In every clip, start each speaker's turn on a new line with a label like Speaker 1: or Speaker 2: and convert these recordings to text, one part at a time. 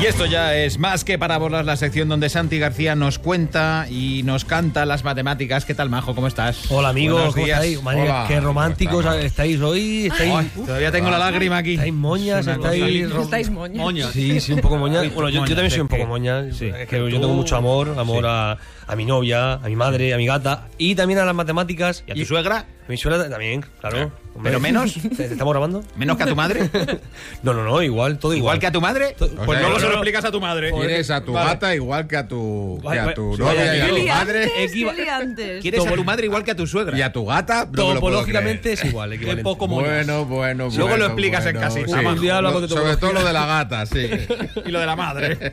Speaker 1: Y esto ya es más que parábolas, la sección donde Santi García nos cuenta y nos canta las matemáticas. ¿Qué tal, Majo? ¿Cómo estás?
Speaker 2: Hola amigos,
Speaker 1: Buenos
Speaker 2: ¿cómo
Speaker 1: días.
Speaker 2: estáis? Madre mía,
Speaker 1: Hola.
Speaker 2: qué románticos estáis hoy. Estáis,
Speaker 1: Ay, todavía tengo la lágrima aquí.
Speaker 2: estáis moñas, estáis...
Speaker 1: linda.
Speaker 2: rom-
Speaker 3: Estáis moñas.
Speaker 2: Sí, sí, un poco moñas. Bueno, yo, yo también soy un poco
Speaker 1: ¿de qué?
Speaker 2: moña.
Speaker 1: Sí.
Speaker 2: Es que yo tengo mucho amor, amor a, a mi novia, a mi madre, a mi gata y también a las matemáticas.
Speaker 1: ¿Y a tu suegra?
Speaker 2: Mi suegra también, claro. Hombre.
Speaker 1: ¿Pero menos?
Speaker 2: ¿Te- te ¿Estamos grabando?
Speaker 1: ¿Menos que a tu madre?
Speaker 2: No, no, no, igual, todo igual.
Speaker 1: ¿Igual que a tu madre? Pues
Speaker 4: sea,
Speaker 1: luego se lo
Speaker 4: no-
Speaker 1: explicas a tu madre.
Speaker 4: Quieres a tu
Speaker 2: Vale.
Speaker 4: gata igual que a tu, que a tu
Speaker 2: Sí,
Speaker 4: novia y a tu madre.
Speaker 1: ¿Quieres a tu madre igual que a tu suegra?
Speaker 4: Y a tu gata. no lo
Speaker 2: Topológicamente es igual, equivalente.
Speaker 1: poco moñas.
Speaker 4: Bueno, bueno,
Speaker 1: Luego
Speaker 4: bueno,
Speaker 1: lo explicas en
Speaker 4: bueno, sí.
Speaker 2: De
Speaker 4: Sobre todo lo de la gata, sí.
Speaker 1: y lo de la madre.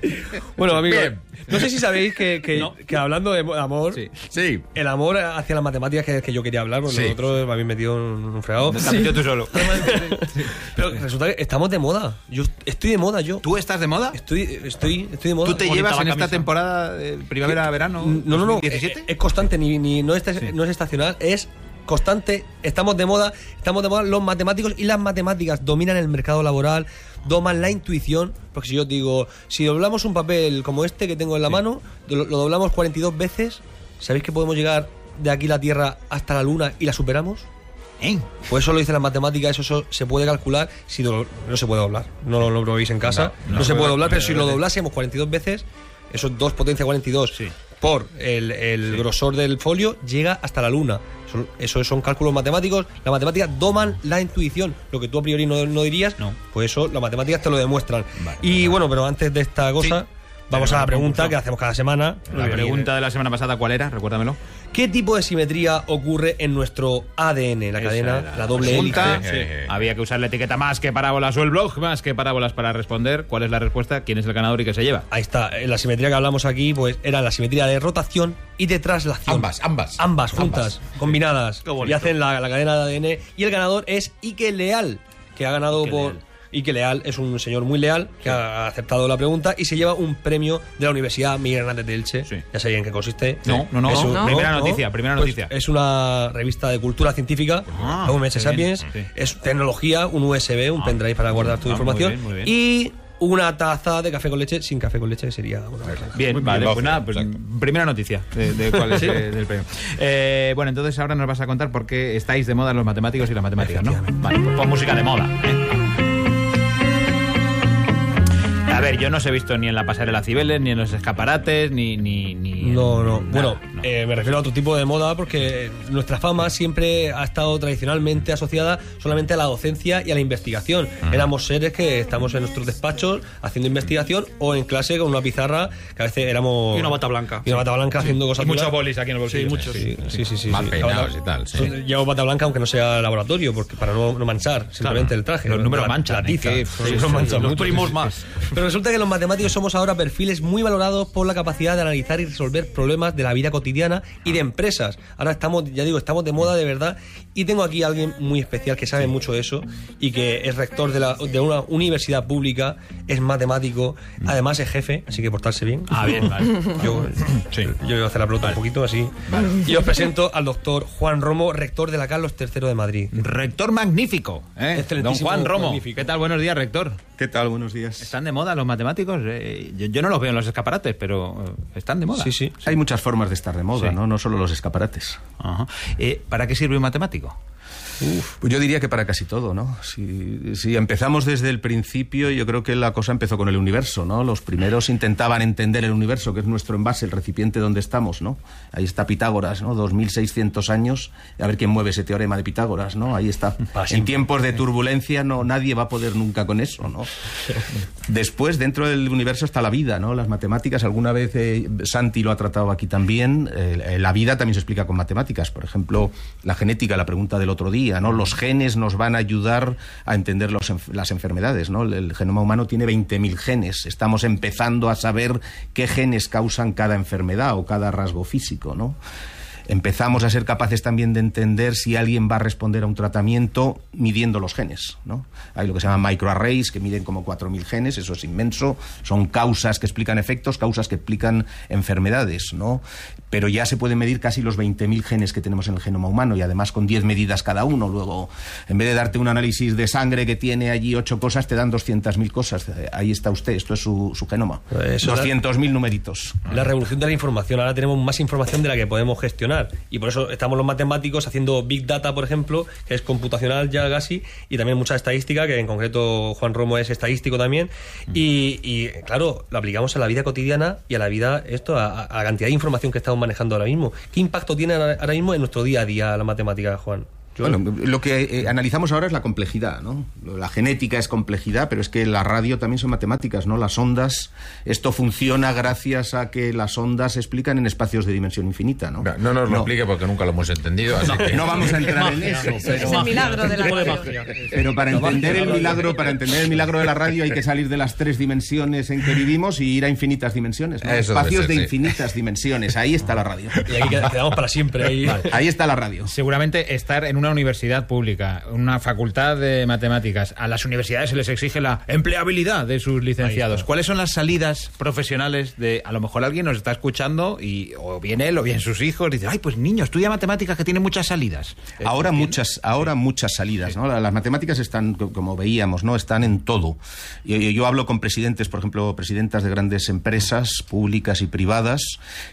Speaker 2: Bueno, amigos,
Speaker 4: Bien.
Speaker 2: no sé si sabéis que, que,
Speaker 1: No.
Speaker 2: que hablando de amor,
Speaker 1: Sí.
Speaker 4: Sí.
Speaker 2: el amor hacia las matemáticas que, que yo quería hablar, porque
Speaker 4: Sí.
Speaker 2: Me habéis metido en un fregado.
Speaker 1: Te has metido tú solo.
Speaker 2: Pero resulta que estamos de moda. Yo estoy de moda, yo.
Speaker 1: ¿Tú estás de moda?
Speaker 2: Estoy, estoy, estoy de moda.
Speaker 1: ¿Tú te llevas en esta temporada de primavera-verano
Speaker 2: No, no, no.
Speaker 1: 2017?
Speaker 2: Es, es constante, ni, ni- no, es, no es estacional, es constante. Estamos de moda, estamos de moda los matemáticos y las matemáticas dominan el mercado laboral, doman la intuición. Porque si yo digo, si doblamos un papel como este que tengo en la mano, lo, lo doblamos 42 veces, ¿sabéis que podemos llegar de aquí la Tierra hasta la Luna y la superamos?
Speaker 1: ¿Eh?
Speaker 2: Pues eso lo dice las matemáticas, eso, eso se puede calcular si no, no se puede doblar. No lo, lo probéis en casa.
Speaker 4: No,
Speaker 2: No,
Speaker 4: no
Speaker 2: se puede doblar, pero si lo doblásemos 42 veces, eso 2 potencia 42
Speaker 1: Sí.
Speaker 2: por el, el grosor del folio, llega hasta la luna. Eso son cálculos matemáticos. Las matemáticas doman la intuición. Lo que tú a priori no, no dirías,
Speaker 1: No.
Speaker 2: pues eso, las matemáticas te lo demuestran.
Speaker 1: Vale,
Speaker 2: y bueno, pero antes de esta cosa, vamos a la pregunta que hacemos cada semana.
Speaker 1: La pregunta de la semana pasada, ¿cuál era? Recuérdamelo.
Speaker 2: ¿Qué tipo de simetría ocurre en nuestro ADN? La
Speaker 1: Esa
Speaker 2: cadena,
Speaker 1: era
Speaker 2: la doble
Speaker 1: pregunta.
Speaker 2: hélice.
Speaker 1: Sí. Había que usar la etiqueta más que parábolas o el blog más que parábolas para responder. ¿Cuál es la respuesta? ¿Quién es el ganador y qué se lleva?
Speaker 2: Ahí está, la simetría que hablamos aquí, pues era la simetría de rotación y de traslación.
Speaker 4: Ambas, ambas.
Speaker 2: Ambas juntas, combinadas. Y hacen la, la cadena de ADN. Y el ganador es Ike Leal, que ha ganado
Speaker 1: Ike
Speaker 2: por.
Speaker 1: Leal.
Speaker 2: Ike Leal es un señor muy leal que ha aceptado la pregunta y se lleva un premio de la Universidad Miguel Hernández de Elche.
Speaker 1: Sí.
Speaker 2: Ya sabéis en qué consiste.
Speaker 1: No, no, no,
Speaker 2: un-
Speaker 1: no. Primera noticia, primera
Speaker 2: Pues
Speaker 1: noticia.
Speaker 2: es una revista de cultura científica,
Speaker 1: Ah, qué
Speaker 2: Sapiens.
Speaker 1: sí.
Speaker 2: Es tecnología, un USB, un
Speaker 1: Ah.
Speaker 2: pendrive para guardar tu
Speaker 1: Ah, muy
Speaker 2: información.
Speaker 1: bien, muy bien.
Speaker 2: Y una taza de café con leche sin café con leche sería una
Speaker 1: Bien,
Speaker 4: Muy
Speaker 1: vale, pues nada, pues
Speaker 4: exacto.
Speaker 1: primera noticia de, de cuál es eh, del premio. Eh, bueno, entonces ahora nos vas a contar por qué estáis de moda los matemáticos y las matemáticas, ¿no? Vale, pues pon música de moda. ¿eh? A ver, yo no os he visto ni en la pasarela Cibeles, ni en los escaparates, ni... ni, ni
Speaker 2: No, no.
Speaker 1: nada,
Speaker 2: Bueno,
Speaker 1: no.
Speaker 2: eh, me refiero a otro tipo de moda porque nuestra fama siempre ha estado tradicionalmente asociada solamente a la docencia y a la investigación. Éramos seres que estamos en nuestros despachos haciendo investigación o en clase con una pizarra que a veces éramos...
Speaker 5: Y una bata blanca.
Speaker 2: Y una bata blanca haciendo cosas
Speaker 1: Y muchos bolis aquí en el bolsillo.
Speaker 5: Sí, muchos.
Speaker 2: Sí, sí, sí. sí,
Speaker 4: Mal
Speaker 2: sí.
Speaker 4: peinados y tal, sí.
Speaker 2: bata- Llevo bata blanca aunque no sea laboratorio, porque para no, no manchar simplemente el traje.
Speaker 1: Los números
Speaker 2: La-
Speaker 1: manchan,
Speaker 2: La tiza.
Speaker 1: Que-
Speaker 2: Los
Speaker 1: sí, sí,
Speaker 5: primos más.
Speaker 2: Pero resulta que los matemáticos somos ahora perfiles muy valorados por la capacidad de analizar y resolver problemas de la vida cotidiana y de empresas. Ahora estamos, ya digo, estamos de moda de verdad. Y tengo aquí a alguien muy especial que sabe mucho de eso y que es rector de, la, de una universidad pública, es matemático, además es jefe, así que portarse bien.
Speaker 1: Ah, bien, vale.
Speaker 2: Yo,
Speaker 1: Sí.
Speaker 2: yo voy a hacer la pelota un poquito así. Y os presento al doctor Juan Romo, rector de la Carlos III de Madrid.
Speaker 1: Rector magnífico, ¿eh? Don Juan Romo.
Speaker 2: magnífico.
Speaker 1: ¿Qué tal? Buenos días, rector.
Speaker 6: ¿Qué tal? Buenos días.
Speaker 1: ¿Están de moda los matemáticos? Eh, yo, yo no los veo en los escaparates, pero eh, están de moda.
Speaker 2: Sí, sí.
Speaker 6: Hay muchas formas de estar de moda,
Speaker 1: Sí.
Speaker 6: ¿no? No solo los escaparates.
Speaker 1: Ajá. Eh, ¿Para qué sirve un matemático?
Speaker 6: Pues yo diría que para casi todo, ¿no? Si, si empezamos desde el principio, yo creo que la cosa empezó con el universo, ¿no? Los primeros intentaban entender el universo, que es nuestro envase, el recipiente donde estamos, ¿no? Ahí está Pitágoras, ¿no? 2600 años, a ver quién mueve ese teorema de Pitágoras, ¿no? Ahí está. En tiempos de turbulencia no nadie va a poder nunca con eso, ¿no? Después, dentro del universo está la vida, ¿no? Las matemáticas, alguna vez eh, Santi lo ha tratado aquí también, eh, la vida también se explica con matemáticas. Por ejemplo, la genética, la pregunta del otro día, ¿no? Los genes nos van a ayudar a entender las enfermedades, ¿no? El, el genoma humano tiene 20.000 genes. Estamos empezando a saber qué genes causan cada enfermedad o cada rasgo físico, ¿no? Empezamos a ser capaces también de entender si alguien va a responder a un tratamiento midiendo los genes. ¿no? Hay lo que se llama microarrays, que miden como 4.000 genes, eso es inmenso. Son causas que explican efectos, causas que explican enfermedades. ¿no? Pero ya se pueden medir casi los 20.000 genes que tenemos en el genoma humano y además con 10 medidas cada uno. Luego, en vez de darte un análisis de sangre que tiene allí ocho cosas, te dan 200.000 cosas. Ahí está usted, esto es su, su genoma.
Speaker 2: Eso da-
Speaker 6: 200.000 numeritos.
Speaker 2: La revolución de la información. Ahora tenemos más información de la que podemos gestionar. Y por eso estamos los matemáticos haciendo Big Data, por ejemplo, que es computacional ya casi, y también mucha estadística, que en concreto Juan Romo es estadístico también. Y, y, claro, lo aplicamos a la vida cotidiana y a la vida, esto, a, a la cantidad de información que estamos manejando ahora mismo. ¿Qué impacto tiene ahora mismo en nuestro día a día la matemática, Juan?
Speaker 6: Bueno, lo que eh, analizamos ahora es la complejidad, ¿no? La genética es complejidad, pero es que la radio también son matemáticas, ¿no? Las ondas, esto funciona gracias a que las ondas se explican en espacios de dimensión infinita, ¿no?
Speaker 4: No nos lo explique porque nunca lo hemos entendido. Así que...
Speaker 6: No vamos a entrar en eso,
Speaker 3: Es
Speaker 6: pero,
Speaker 3: el milagro de la radio.
Speaker 6: pero para entender el milagro, para entender el milagro de la radio hay que salir de las tres dimensiones en que vivimos y ir a infinitas dimensiones, Espacios
Speaker 4: ser,
Speaker 6: de
Speaker 4: sí.
Speaker 6: infinitas dimensiones. Ahí está la radio.
Speaker 2: Y aquí qued- quedamos para siempre ahí.
Speaker 6: Ahí está la radio.
Speaker 1: Seguramente estar en una universidad pública, una facultad de matemáticas, a las universidades se les exige la empleabilidad de sus licenciados. ¿Cuáles son las salidas profesionales de, a lo mejor alguien nos está escuchando y o bien él o bien sus hijos dice, ay, pues niño, estudia matemáticas que tiene muchas salidas.
Speaker 6: Ahora muchas, ahora muchas salidas, ¿no? Las matemáticas están, co- como veíamos, ¿no? Están en todo. Yo, yo- hablo con presidentes, por ejemplo, presidentas de grandes empresas públicas y privadas.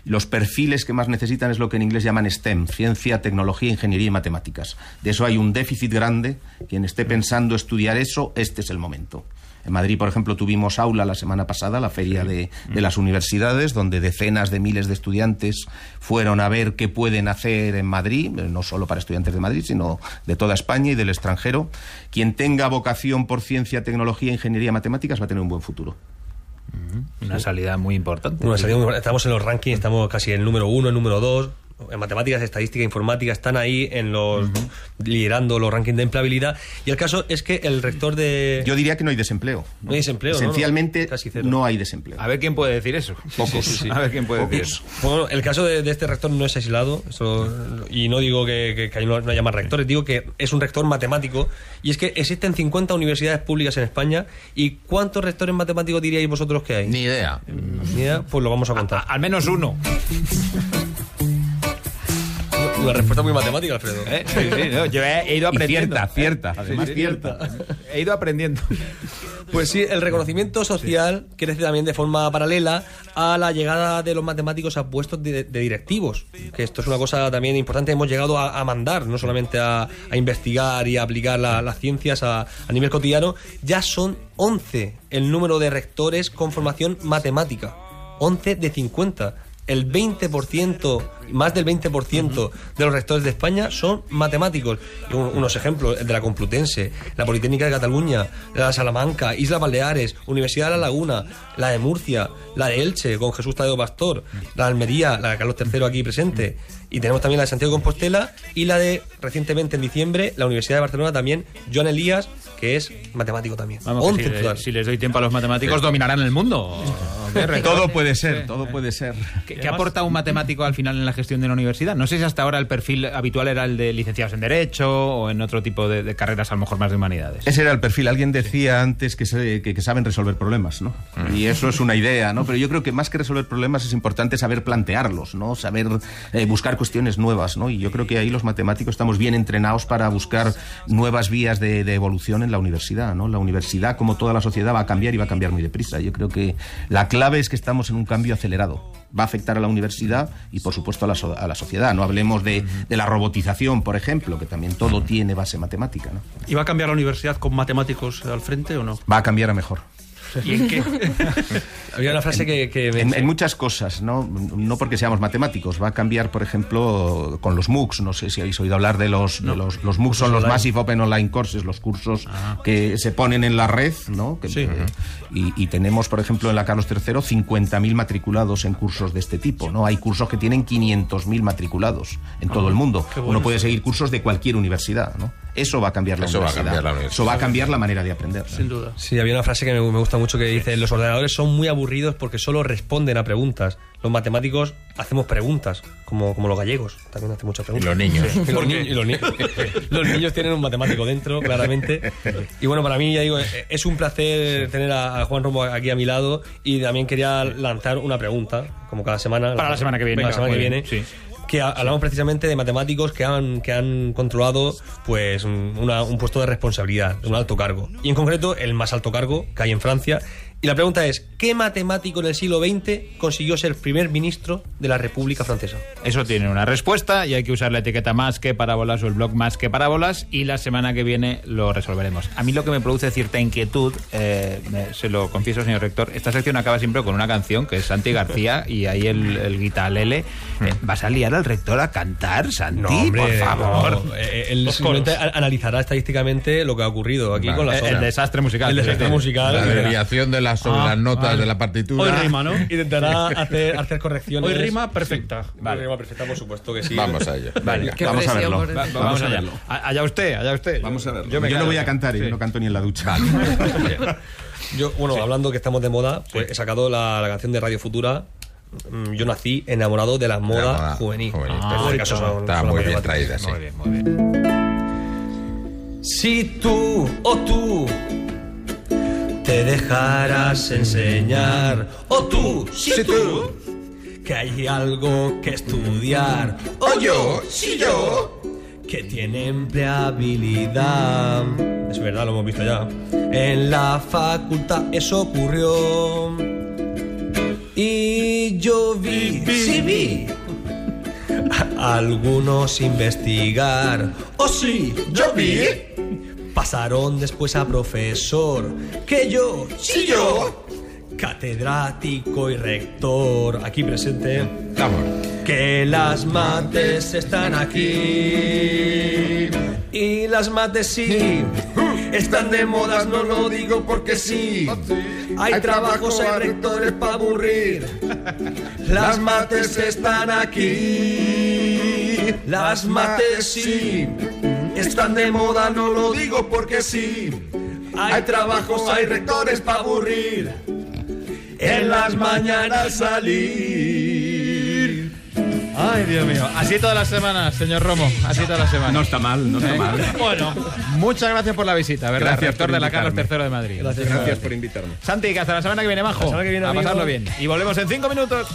Speaker 6: Los perfiles que más necesitan es lo que en inglés llaman STEM, ciencia, tecnología, ingeniería y matemáticas. De eso hay un déficit grande. Quien esté pensando estudiar eso, este es el momento. En Madrid, por ejemplo, tuvimos aula la semana pasada, la feria de, de las universidades, donde decenas de miles de estudiantes fueron a ver qué pueden hacer en Madrid, eh, no solo para estudiantes de Madrid, sino de toda España y del extranjero. Quien tenga vocación por ciencia, tecnología, ingeniería y matemáticas va a tener un buen futuro.
Speaker 1: Una salida muy importante.
Speaker 2: Bueno, salimos muy- estamos en los rankings, estamos casi en el número uno, el número dos. En matemáticas, estadística, informática están ahí en los liderando los rankings de empleabilidad. Y el caso es que el rector de.
Speaker 6: Yo diría que no hay desempleo.
Speaker 2: No hay desempleo, ¿no?
Speaker 6: Esencialmente,
Speaker 2: Casi cero.
Speaker 6: no hay desempleo.
Speaker 1: A ver quién puede decir eso.
Speaker 6: Pocos.
Speaker 1: A ver quién puede decir eso.
Speaker 2: Bueno, el caso de, de este rector no es aislado, eso- y no digo que, que- que no haya más rectores, digo que es un rector matemático, y es que existen 50 universidades públicas en España, ¿y cuántos rectores matemáticos diríais vosotros que hay?
Speaker 4: Ni idea.
Speaker 2: Ni idea, Pues lo vamos a contar.
Speaker 1: Al menos uno.
Speaker 2: Una respuesta muy matemática, Alfredo.
Speaker 1: ¿Eh? Sí, sí, no, yo he, ido
Speaker 6: Y
Speaker 1: aprendiendo.
Speaker 6: cierta, cierta, además
Speaker 1: sí,
Speaker 6: cierta.
Speaker 1: He ido aprendiendo.
Speaker 2: Pues sí, el reconocimiento social crece también de forma paralela a la llegada de los matemáticos a puestos de, de directivos, que esto es una cosa también importante. Hemos llegado a, a mandar, no solamente a, a investigar y a aplicar la- las ciencias a, a nivel cotidiano. Ya son 11 el número de rectores con formación matemática. 11 de 50. El 20%, más del 20% de los rectores de España son matemáticos. Un- unos ejemplos, el de la Complutense, la Politécnica de Cataluña, la de Salamanca, Islas Baleares, Universidad de La Laguna, la de Murcia, la de Elche con Jesús Tadeo Pastor, la de Almería, la de Carlos III aquí presente. Y tenemos también la de Santiago de Compostela y la de, recientemente en diciembre, la Universidad de Barcelona también, Joan Elías, que es matemático también.
Speaker 1: Vamos, que
Speaker 2: 11
Speaker 1: si,
Speaker 2: total.
Speaker 1: si les doy tiempo a los matemáticos, dominarán el mundo.
Speaker 6: Todo puede ser, todo puede ser.
Speaker 1: ¿Qué, qué aporta un matemático al final en la gestión de una universidad? No sé si hasta ahora el perfil habitual era el de licenciados en Derecho o en otro tipo de, de carreras, a lo mejor más de humanidades.
Speaker 6: Ese era el perfil. Alguien decía antes que, se- que- que saben resolver problemas, ¿no? Y eso es una idea, ¿no? Pero yo creo que más que resolver problemas es importante saber plantearlos, ¿no? Saber eh, buscar cuestiones nuevas, ¿no? Y yo creo que ahí los matemáticos estamos bien entrenados para buscar nuevas vías de, de evolución en la universidad, ¿no? La universidad, como toda la sociedad, va a cambiar y va a cambiar muy deprisa. Yo creo que la clave es que estamos en un cambio acelerado. Va a afectar a la universidad y, por supuesto, a la, so- a la sociedad. No hablemos de, de la robotización, por ejemplo, que también todo tiene base matemática, ¿no?
Speaker 5: ¿Y va a cambiar la universidad con matemáticos al frente o no?
Speaker 6: Va a cambiar a mejor.
Speaker 1: ¿Y en qué?
Speaker 2: Había una frase que, que me-
Speaker 6: En, en muchas cosas, ¿no? No porque seamos matemáticos. Va a cambiar, por ejemplo, con los MOOCs. No sé si habéis oído hablar de los, de los, los MOOCs, son los Massive Open Online Courses, los cursos que se ponen en la red, ¿no? Que-
Speaker 5: Sí.
Speaker 6: y, y tenemos, por ejemplo, en la Carlos III 50.000 matriculados en cursos de este tipo, ¿no? Hay cursos que tienen 500.000 matriculados en todo el mundo.
Speaker 5: bueno
Speaker 6: Uno puede
Speaker 5: eso.
Speaker 6: seguir cursos de cualquier universidad, ¿no? Eso va a cambiar la,
Speaker 4: Eso va a cambiar la universidad.
Speaker 6: Eso va a cambiar la manera de aprender.
Speaker 5: Sin duda.
Speaker 2: Sí, había una frase que me, me gusta mucho que dice, los ordenadores son muy aburridos porque solo responden a preguntas. Los matemáticos hacemos preguntas, como, como los gallegos, también hacen muchas
Speaker 4: Y
Speaker 2: preguntas.
Speaker 4: los niños.
Speaker 2: Y los, ni- y los ni- los niños tienen un matemático dentro, claramente. Y bueno, para mí, ya digo, es un placer tener a, a Juan Romo aquí a mi lado y también quería lanzar una pregunta, como cada semana.
Speaker 1: Para la semana que viene.
Speaker 2: Para la semana que viene.
Speaker 1: sí.
Speaker 2: Que ha- hablamos precisamente de matemáticos que han, que han controlado pues un- una- un puesto de responsabilidad, un alto cargo. Y en concreto, el más alto cargo que hay en Francia. Y la pregunta es, ¿qué matemático en el siglo XX consiguió ser primer ministro de la República Francesa?
Speaker 1: Eso tiene una respuesta y hay que usar la etiqueta más que parábolas o el blog más que parábolas y la semana que viene lo resolveremos. A mí lo que me produce cierta inquietud, eh, se lo confieso, señor rector, esta sección acaba siempre con una canción que es Santi García y ahí el, el guitarlele. Eh, ¿Vas a liar al rector a cantar, Santi? por favor.
Speaker 2: no. Eh, Él simplemente analizará estadísticamente lo que ha ocurrido aquí
Speaker 4: Vale.
Speaker 2: con las
Speaker 1: Eh, el
Speaker 2: horas.
Speaker 1: desastre musical.
Speaker 2: El desastre musical.
Speaker 4: La desviación de las, sobre
Speaker 5: Ah,
Speaker 4: las notas
Speaker 5: vale.
Speaker 4: de la partitura.
Speaker 5: Hoy rima, ¿no?
Speaker 2: Intentará hacer, hacer correcciones.
Speaker 5: Hoy rima perfecta.
Speaker 2: Vale. Rima perfecta, por supuesto que sí.
Speaker 4: Vamos a ello.
Speaker 1: Vale,
Speaker 6: Vamos a verlo.
Speaker 1: Va-
Speaker 6: Vamos
Speaker 1: vamos
Speaker 6: a
Speaker 1: allá.
Speaker 6: verlo.
Speaker 1: Allá usted, allá usted.
Speaker 6: Vamos a verlo.
Speaker 1: Yo,
Speaker 6: Yo,
Speaker 1: me
Speaker 6: no
Speaker 1: quedo.
Speaker 6: voy a cantar y
Speaker 1: Sí.
Speaker 6: yo no canto ni en la ducha.
Speaker 2: Yo, bueno, hablando que estamos de moda, pues he sacado la, la canción de Radio Futura. mm, Yo nací enamorado de la moda,
Speaker 4: La moda
Speaker 2: juvenil.
Speaker 4: juvenil,
Speaker 2: En este caso son-
Speaker 4: Está
Speaker 2: son las
Speaker 4: muy bien traída, sí.
Speaker 1: Muy bien, muy bien.
Speaker 2: Si tú o tú te dejarás enseñar, o tú, si tú, que hay algo que estudiar, o yo, si yo, que tiene empleabilidad. Es verdad, lo hemos visto ya. En la facultad eso ocurrió. Y yo vi, sí vi, a algunos investigar. O sí, yo vi. Pasaron después a profesor. Que yo, sí yo. Catedrático y rector. Aquí presente.
Speaker 4: Vamos.
Speaker 2: Que las mates están aquí. Y las mates sí. Están de modas, no lo digo porque sí. Hay trabajos, hay rectores para aburrir. Las mates están aquí. Las mates sí. Están de moda, no lo digo porque sí. Hay trabajos, hay rectores para aburrir. En las mañanas salir.
Speaker 1: Ay, Dios mío. Así todas las semanas, señor Romo. Así todas las semanas.
Speaker 6: No está mal, no está
Speaker 1: ¿Eh?
Speaker 6: mal.
Speaker 1: Bueno, muchas gracias por la visita, ¿verdad?
Speaker 6: Gracias
Speaker 1: Rector
Speaker 6: por
Speaker 1: de la Carlos. III de Madrid.
Speaker 2: Gracias.
Speaker 6: Gracias por invitarme.
Speaker 1: Santi, que hasta la semana que viene, majo.
Speaker 2: La semana que viene,
Speaker 1: a
Speaker 2: amigo.
Speaker 1: pasarlo bien. Y volvemos en cinco minutos.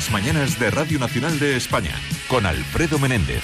Speaker 7: Las mañanas de Radio Nacional de España con Alfredo Menéndez.